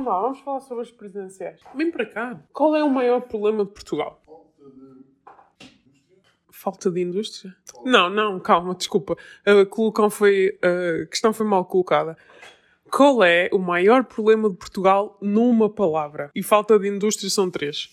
Vamos lá, vamos falar sobre as presidenciais. Vem para cá. Qual é o maior problema de Portugal? Falta de indústria? Não, não, calma, desculpa. A colocão foi, a questão foi mal colocada. Qual é o maior problema de Portugal numa palavra? E falta de indústria são três.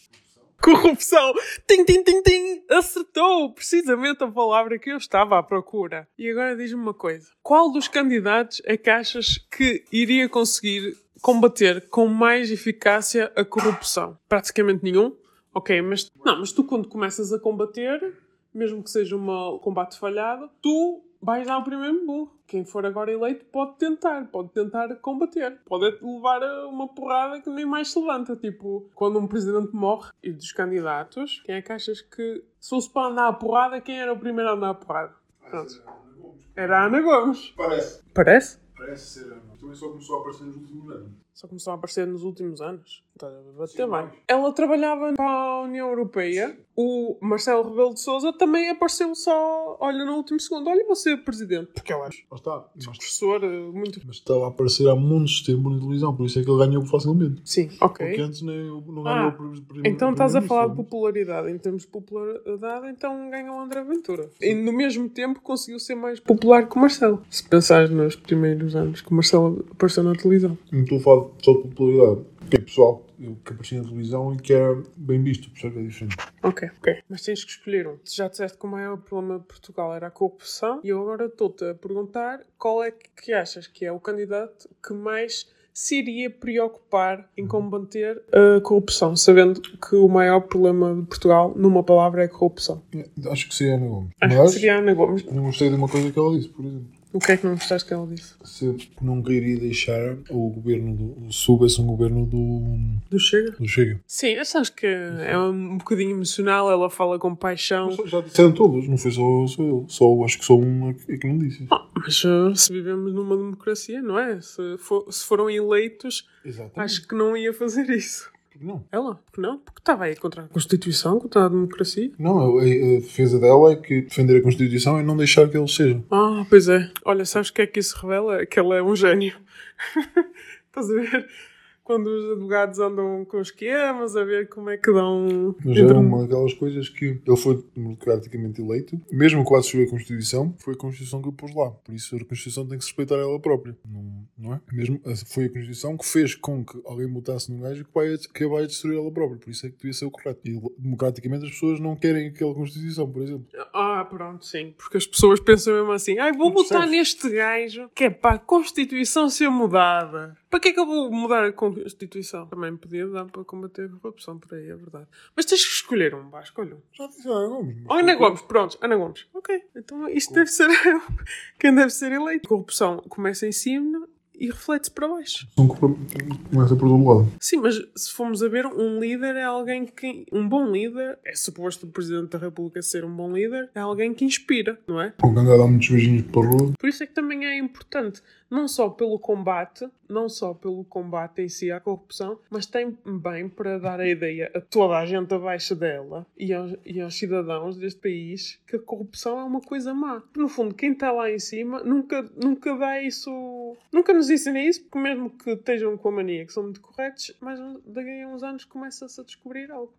Corrupção! Tim, tim, tim, tim! Acertou precisamente a palavra que eu estava à procura. E agora diz-me uma coisa: qual dos candidatos é que achas que iria conseguir combater com mais eficácia a corrupção? Praticamente nenhum? Ok, mas não, mas tu quando começas a combater, mesmo que seja um combate falhado, tu vais dar o primeiro burro. Quem for agora eleito pode tentar, pode tentar combater, pode levar uma porrada que nem mais se levanta. Tipo, quando um presidente morre e dos candidatos, quem é que achas que se fosse para andar a porrada, quem era o primeiro a andar a porrada? Pronto. Era a Ana Gomes. Parece. Parece? Parece ser. Também só começou a aparecer nos últimos anos. Só começou a aparecer nos últimos anos. Ela trabalhava para a União Europeia. O Marcelo Rebelo de Souza também apareceu só, olha, no último segundo. Olha, você é presidente. Porque ela é Lá está. Professor eh, muito... mas estava a aparecer há muitos tempo na televisão, por isso é que ele ganhou facilmente. Sim, Porque ok. antes nem, não Ah, ganhou por, por Então estás a falar de popularidade. Em termos de popularidade, então ganha o André Ventura. E no mesmo tempo conseguiu ser mais popular que o Marcelo. Se pensares nos primeiros anos que o Marcelo apareceu na televisão. Não estou a falar só de popularidade. Que é pessoal que aparecia na televisão e que era bem visto, percebes? É diferente. Ok, ok. Mas tens que escolher um. Já disseste que o maior problema de Portugal era a corrupção e eu agora estou-te a perguntar qual é que achas que é o candidato que mais se iria preocupar em combater a corrupção, sabendo que o maior problema de Portugal, numa palavra, é a corrupção. Acho que seria a Ana Gomes. Acho Mas que seria a Ana Gomes. não gostei de uma coisa que ela disse, por exemplo. O que é que não gostaste que ela disse? Se nunca iria deixar o governo do. Houvesse um governo do. Do Chega? do Chega. Sim, eu acho que é um bocadinho emocional, ela fala com paixão. Mas Já disseram todos, não foi só, só eu. Só, acho que só um é que não disse. Mas uh, se vivemos numa democracia, não é? Se, for- se foram eleitos, Exatamente. acho que não ia fazer isso. Não. Ela? Porque não? Porque estava aí contra a Constituição, contra a democracia. Não, a, a defesa dela é que defender a Constituição é não deixar que eles sejam. Ah, pois é. Olha, sabes o que é que isso revela? Que ela é um gênio. Estás a ver? Quando os advogados andam com esquemas, a ver como é que dão. Mas era uma daquelas coisas que ele foi democraticamente eleito, mesmo quando se a Constituição, foi a Constituição que o pôs lá. Por isso a Constituição tem que se respeitar ela própria. Não, não é? Mesmo foi a Constituição que fez com que alguém votasse num gajo que vai, que vai destruir ela própria. Por isso é que devia ser o correto. E democraticamente as pessoas não querem aquela Constituição, por exemplo. Ah, pronto, sim. Porque as pessoas pensam mesmo assim: ai, vou votar neste gajo que é para a Constituição ser mudada. Para que é que eu vou mudar a Constituição? Também podia dar para combater a corrupção por aí, é verdade. Mas tens que escolher um, vá, escolha um. Já disse Ana Gomes. Oh, Ana Gomes, pronto, Ana Gomes. Ok, então isto deve ser quem deve ser eleito. A corrupção começa em cima e reflete-se para baixo. Não começa por todo lado. Sim, mas se formos a ver, um líder é alguém que. Um bom líder, é suposto o Presidente da República ser um bom líder, é alguém que inspira, não é? Anda a dar muitos beijinhos pela rua. Por isso é que também é importante, não só pelo combate, não só pelo combate em si à corrupção, mas também para dar a ideia a toda a gente abaixo dela e aos, e aos cidadãos deste país que a corrupção é uma coisa má. No fundo, quem está lá em cima nunca, nunca dá isso, nunca nos ensina isso, porque mesmo que estejam com a mania que são muito corretos, mas daqui a uns anos começa-se a descobrir algo.